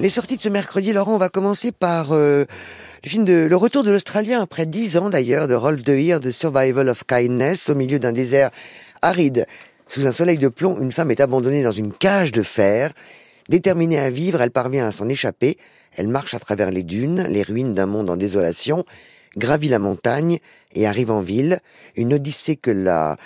Les sorties de ce mercredi, Laurent, on va commencer par euh, le film de Le Retour de l'Australien, après dix ans d'ailleurs, de Rolf De Heer, The Survival of Kindness, au milieu d'un désert aride. Sous un soleil de plomb, une femme est abandonnée dans une cage de fer. Déterminée à vivre, elle parvient à s'en échapper. Elle marche à travers les dunes, les ruines d'un monde en désolation, gravit la montagne et arrive en ville. Une odyssée que la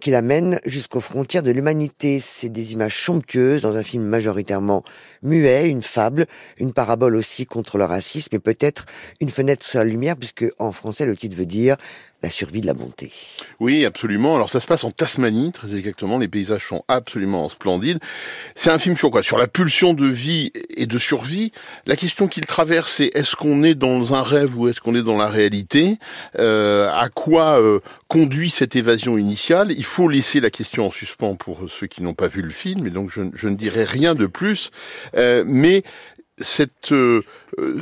qui l'amène jusqu'aux frontières de l'humanité. C'est des images somptueuses dans un film majoritairement muet, une fable, une parabole aussi contre le racisme et peut-être une fenêtre sur la lumière puisque en français le titre veut dire la survie de la bonté. Oui, absolument. Alors ça se passe en Tasmanie, très exactement. Les paysages sont absolument splendides. C'est un film sur quoi? Sur la pulsion de vie et de survie. La question qu'il traverse, c'est est-ce qu'on est dans un rêve ou est-ce qu'on est dans la réalité? Euh, À quoi euh, conduit cette évasion initiale? Il faut laisser la question en suspens pour ceux qui n'ont pas vu le film, et donc je, ne dirai rien de plus. Euh, mais cette, euh,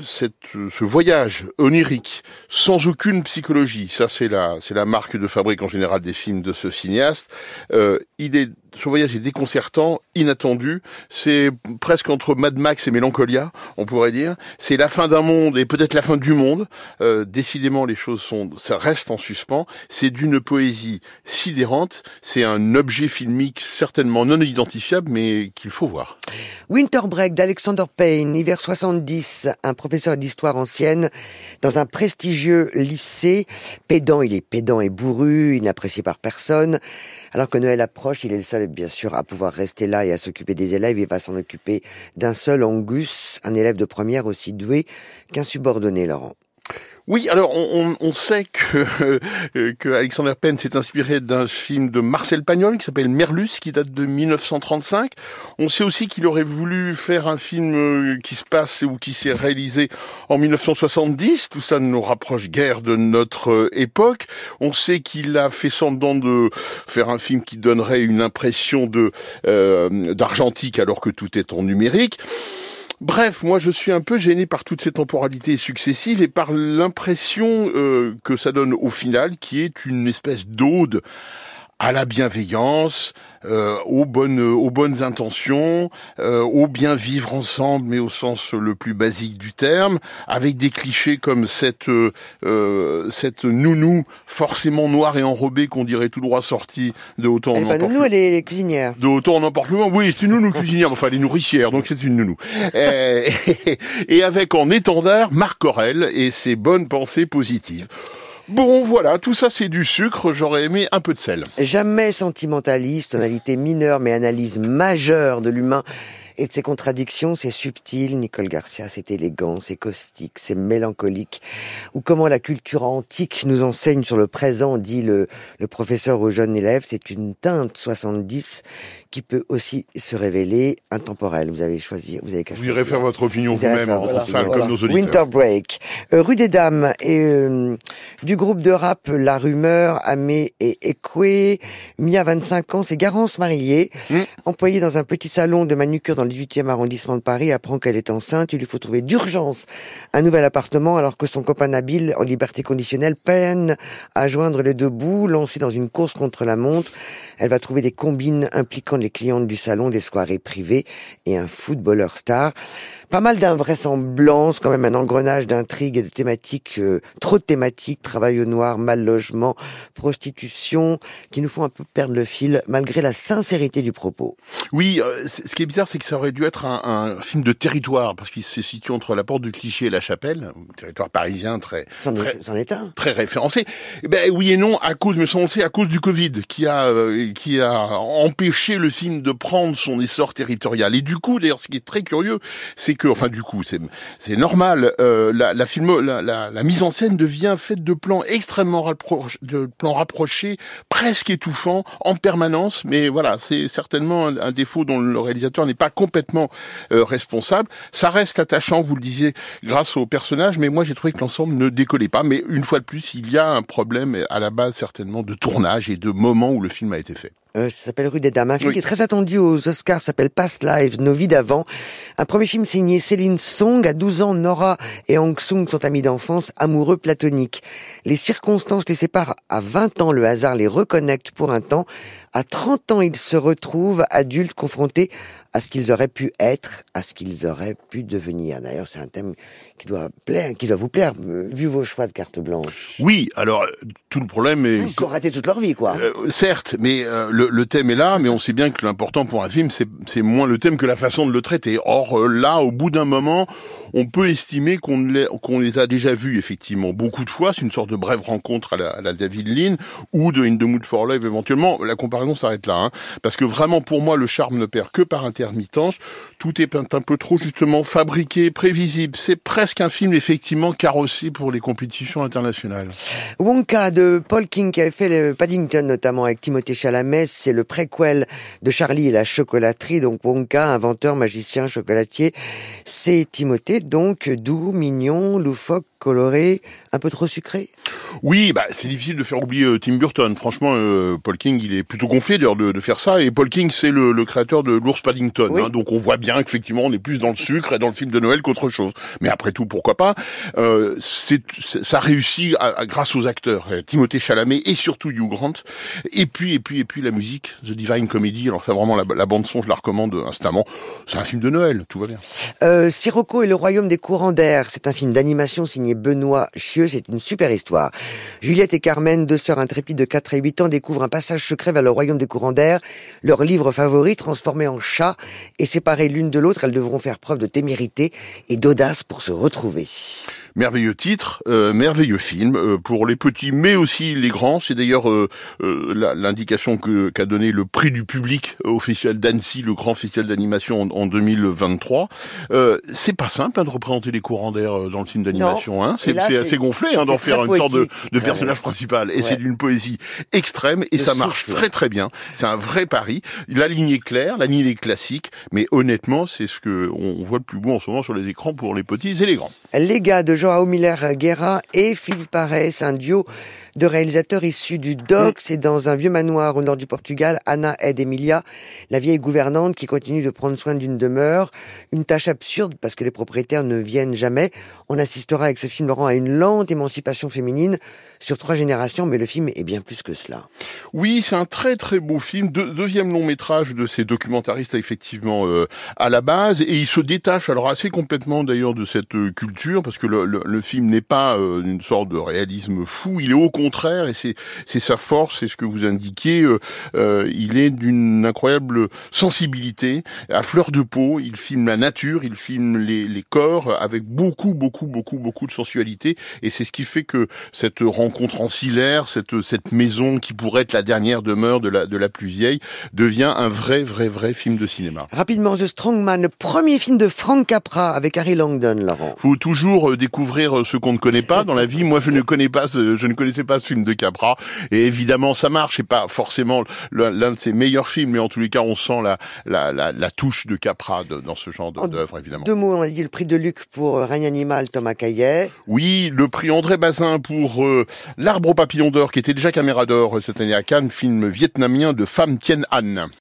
cette, ce voyage onirique, sans aucune psychologie, ça c'est la, c'est la marque de fabrique en général des films de ce cinéaste. Euh, il est, ce voyage est déconcertant, inattendu. C'est presque entre Mad Max et Mélancolia, on pourrait dire. C'est la fin d'un monde et peut-être la fin du monde. Euh, décidément, les choses sont, ça reste en suspens. C'est d'une poésie sidérante. C'est un objet filmique certainement non identifiable, mais qu'il faut voir. Winter Break d'Alexander Payne, hiver 70, un professeur d'histoire ancienne dans un prestigieux lycée. Pédant, il est pédant et bourru, inapprécié par personne. Alors que Noël approche, il est le seul, bien sûr, à pouvoir rester là et à s'occuper des élèves. Il va s'en occuper d'un seul Angus, un élève de première aussi doué qu'un subordonné, Laurent. Oui, alors on, on, sait que, euh, que Alexander Penn s'est inspiré d'un film de Marcel Pagnol qui s'appelle Merlus, qui date de 1935. On sait aussi qu'il aurait voulu faire un film euh, qui se passe ou qui s'est réalisé en 1970. Tout ça ne nous rapproche guère de notre euh, époque. On sait qu'il a fait semblant de faire un film qui donnerait une impression de d'argentique alors que tout est en numérique. Bref, moi je suis un peu gêné par toutes ces temporalités successives et par l'impression euh, que ça donne au final, qui est une espèce d'ode à la bienveillance, euh, aux bonnes aux bonnes intentions, euh, au bien vivre ensemble, mais au sens le plus basique du terme, avec des clichés comme cette euh, cette nounou forcément noire et enrobée qu'on dirait tout droit sortie de autant en emporte. nounou, elle est cuisinière. De autant en emporte Oui, c'est une nounou cuisinière, enfin elle est nourricière, donc c'est une nounou. et, et avec en étendard Marc Aurel et ses bonnes pensées positives. Bon, voilà, tout ça c'est du sucre, j'aurais aimé un peu de sel. Jamais sentimentaliste, tonalité mineure mais analyse majeure de l'humain et de ses contradictions, c'est subtil, Nicole Garcia, c'est élégant, c'est caustique, c'est mélancolique. Ou comment la culture antique nous enseigne sur le présent, dit le, le professeur aux jeunes élèves, c'est une teinte 70 qui peut aussi se révéler intemporelle. Vous avez choisi, vous avez qu'à Vous irez faire votre opinion vous-même en rentrant salle comme nos auditeurs. Winter Break. Euh, rue des Dames et euh, du groupe de rap La Rumeur, Amé et Ekwe. Mia, 25 ans, c'est Garance mariée, hmm. employée dans un petit salon de manucure dans le 18e arrondissement de Paris, apprend qu'elle est enceinte. Il lui faut trouver d'urgence un nouvel appartement alors que son copain Nabil, en liberté conditionnelle, peine à joindre les deux bouts, lancé dans une course contre la montre. Elle va trouver des combines impliquant les clientes du salon, des soirées privées et un footballeur star pas mal d'invraisemblances, quand même un engrenage d'intrigues et de thématiques, euh, trop de thématiques, travail au noir, mal logement, prostitution, qui nous font un peu perdre le fil, malgré la sincérité du propos. Oui, euh, ce qui est bizarre, c'est que ça aurait dû être un, un film de territoire, parce qu'il se situe entre la porte du Cliché et la Chapelle, un territoire parisien très, c'en très, est, un. très référencé. Eh ben oui et non, à cause, mais on sait, à cause du Covid, qui a, euh, qui a empêché le film de prendre son essor territorial. Et du coup, d'ailleurs, ce qui est très curieux, c'est enfin du coup, c'est normal. Euh, la, mise en scène devient faite de plans extrêmement de plans rapprochés, presque étouffants, en permanence. Mais voilà, c'est certainement un, défaut dont le réalisateur n'est pas complètement euh, responsable. Ça reste attachant, vous le disiez, grâce au personnage. Mais moi, j'ai trouvé que l'ensemble ne décollait pas. Mais une fois de plus, il y a un problème à la base certainement de tournage et de moment où le film a été fait. Euh, ça s'appelle Rue des Dames. Un film qui est très attendu aux Oscars s'appelle Past Lives, Nos vies d'avant. Un premier film signé Céline Song. À 12 ans, Nora et Hong Sung sont amis d'enfance, amoureux platoniques. Les circonstances les séparent à 20 ans. Le hasard les reconnecte pour un temps. À 30 ans, ils se retrouvent adultes confrontés à ce qu'ils auraient pu être, à ce qu'ils auraient pu devenir. D'ailleurs, c'est un thème qui doit plaire, qui doit vous plaire, euh, vu vos choix de carte blanche. Oui, alors tout le problème est. Ils ont raté toute leur vie, quoi. Euh, certes, mais euh, le, le, thème est là, mais on sait bien que l'important pour un film, c'est moins le thème que la façon de le traiter. Or là, au bout d'un moment, on peut estimer qu'on les, a déjà vus effectivement beaucoup de fois. C'est une sorte de brève rencontre à la, à la David Lean ou de In the Mood for Life éventuellement. La comparaison s'arrête là, hein, parce que vraiment pour moi, le charme ne perd que par intermittence. Tout est un peu trop justement fabriqué, prévisible. C'est presque un film effectivement carrossé pour les compétitions internationales. Wonka de Paul King qui avait fait le Paddington notamment avec Timothée Chalamet, c'est le préquel de Charlie et la chocolaterie. Donc Wonka, inventeur, magicien, chocolatier, c'est Timothée donc doux, mignon, loufoque, coloré, un peu trop sucré? Oui, bah c'est difficile de faire oublier euh, Tim Burton. Franchement, euh, Paul King, il est plutôt gonflé d'ailleurs de, de, faire ça. Et Paul King, c'est le, le, créateur de l'ours Paddington. Hein, donc on voit bien qu'effectivement, on est plus dans le sucre et dans le film de Noël qu'autre chose. Mais après tout, pourquoi pas? Euh, c'est Ça réussit à, à, grâce aux acteurs, euh, Timothée Chalamet et surtout Hugh Grant. Et puis, et puis, et puis la musique, The Divine Comedy. Alors ça, vraiment, la, la bande son, je la recommande instamment. C'est un film de Noël, tout va bien. Euh, Sirocco et le royaume des courants d'air, c'est un film d'animation signé Benoît Chieux, c'est une super histoire. Juliette et Carmen, deux sœurs intrépides de 4 et 8 ans, découvrent un passage secret vers le royaume des courants d'air, leur livre favori transformé en chat, et séparées l'une de l'autre, elles devront faire preuve de témérité et d'audace pour se retrouver. Merveilleux titre, euh, merveilleux film euh, pour les petits, mais aussi les grands. C'est d'ailleurs euh, l'indication que qu'a donné le prix du public officiel d'Annecy, le grand festival d'animation en, en, 2023. c'est pas simple hein, de représenter les courants d'air dans le film d'animation. Hein. C'est assez gonflé hein, d'en faire une sorte de, de personnage principal. Et ouais. c'est d'une poésie extrême et le ça marche souffle. très très bien. C'est un vrai pari. La ligne est claire, la ligne est classique, mais honnêtement, c'est ce que on voit le plus beau en ce moment sur les écrans pour les petits et les grands. Les gars de Joao Miller Guerra et Philippe Arès, un duo de réalisateurs issus du DOC. C'est dans un vieux manoir au nord du Portugal. Anna aide Emilia, la vieille gouvernante qui continue de prendre soin d'une demeure. Une tâche absurde parce que les propriétaires ne viennent jamais. On assistera avec ce film, Laurent, à une lente émancipation féminine sur trois générations, mais le film est bien plus que cela. Oui, c'est un très très beau film, De, deuxième long métrage de ces documentaristes effectivement euh, à la base, et il se détache alors assez complètement d'ailleurs de cette euh, culture, parce que le, le, le film n'est pas euh, une sorte de réalisme fou, il est au contraire, et c'est sa force, c'est ce que vous indiquiez, euh, il est d'une incroyable sensibilité, à fleur de peau, il filme la nature, il filme les, les corps avec beaucoup beaucoup beaucoup beaucoup de sensualité, et c'est ce qui fait que cette rencontre rencontre ancillaire, cette, cette maison qui pourrait être la dernière demeure de la, de la plus vieille, devient un vrai, vrai, vrai film de cinéma. Rapidement, The Strongman, le premier film de Frank Capra avec Harry Langdon, Laurent. Faut toujours découvrir ce qu'on ne connaît pas dans la vie. Moi, je ne connais pas, ce, je ne connaissais pas ce film de Capra, et évidemment, ça marche. C'est pas forcément l'un de ses meilleurs films, mais en tous les cas, on sent la, la, la, la touche de Capra de, dans ce genre d'œuvre, évidemment. Deux mots, on a dit le prix de Luc pour Règne animal, Thomas Caillet. Oui, le prix André Bazin pour euh, L'arbre au papillon d'or, qui était déjà caméra d'or cette année à Cannes, film vietnamien de Pham Thien An.